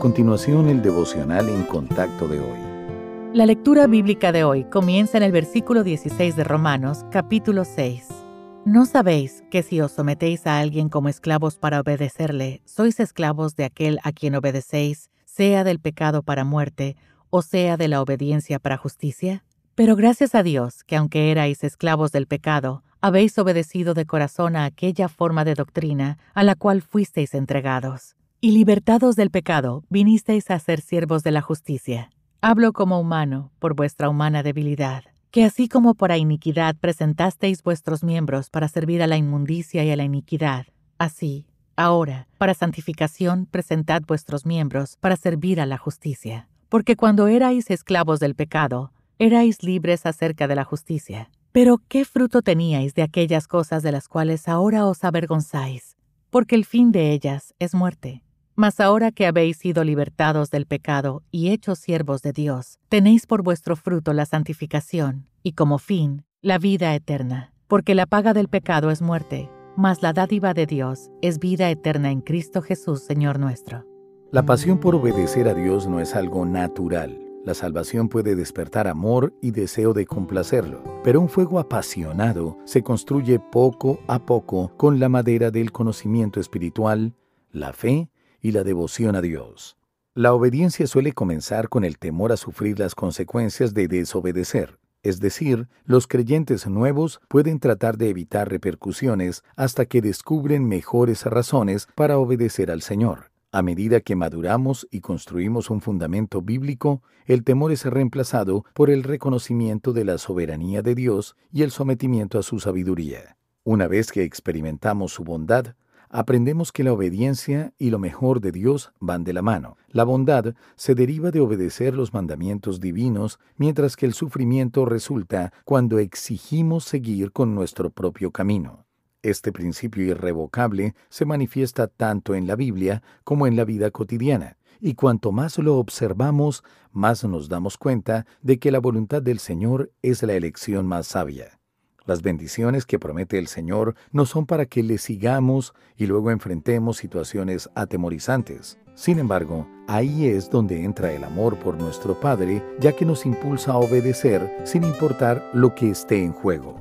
continuación, el devocional en contacto de hoy. La lectura bíblica de hoy comienza en el versículo 16 de Romanos, capítulo 6. ¿No sabéis que si os sometéis a alguien como esclavos para obedecerle, sois esclavos de aquel a quien obedecéis, sea del pecado para muerte, o sea de la obediencia para justicia? Pero gracias a Dios que aunque erais esclavos del pecado, habéis obedecido de corazón a aquella forma de doctrina a la cual fuisteis entregados y libertados del pecado, vinisteis a ser siervos de la justicia. Hablo como humano, por vuestra humana debilidad, que así como por iniquidad presentasteis vuestros miembros para servir a la inmundicia y a la iniquidad, así, ahora, para santificación, presentad vuestros miembros para servir a la justicia. Porque cuando erais esclavos del pecado, erais libres acerca de la justicia. Pero ¿qué fruto teníais de aquellas cosas de las cuales ahora os avergonzáis? Porque el fin de ellas es muerte. Mas ahora que habéis sido libertados del pecado y hechos siervos de Dios, tenéis por vuestro fruto la santificación, y como fin, la vida eterna. Porque la paga del pecado es muerte, mas la dádiva de Dios es vida eterna en Cristo Jesús, Señor nuestro. La pasión por obedecer a Dios no es algo natural. La salvación puede despertar amor y deseo de complacerlo, pero un fuego apasionado se construye poco a poco con la madera del conocimiento espiritual, la fe y la devoción a Dios. La obediencia suele comenzar con el temor a sufrir las consecuencias de desobedecer. Es decir, los creyentes nuevos pueden tratar de evitar repercusiones hasta que descubren mejores razones para obedecer al Señor. A medida que maduramos y construimos un fundamento bíblico, el temor es reemplazado por el reconocimiento de la soberanía de Dios y el sometimiento a su sabiduría. Una vez que experimentamos su bondad, aprendemos que la obediencia y lo mejor de Dios van de la mano. La bondad se deriva de obedecer los mandamientos divinos, mientras que el sufrimiento resulta cuando exigimos seguir con nuestro propio camino. Este principio irrevocable se manifiesta tanto en la Biblia como en la vida cotidiana, y cuanto más lo observamos, más nos damos cuenta de que la voluntad del Señor es la elección más sabia. Las bendiciones que promete el Señor no son para que le sigamos y luego enfrentemos situaciones atemorizantes. Sin embargo, ahí es donde entra el amor por nuestro Padre, ya que nos impulsa a obedecer sin importar lo que esté en juego.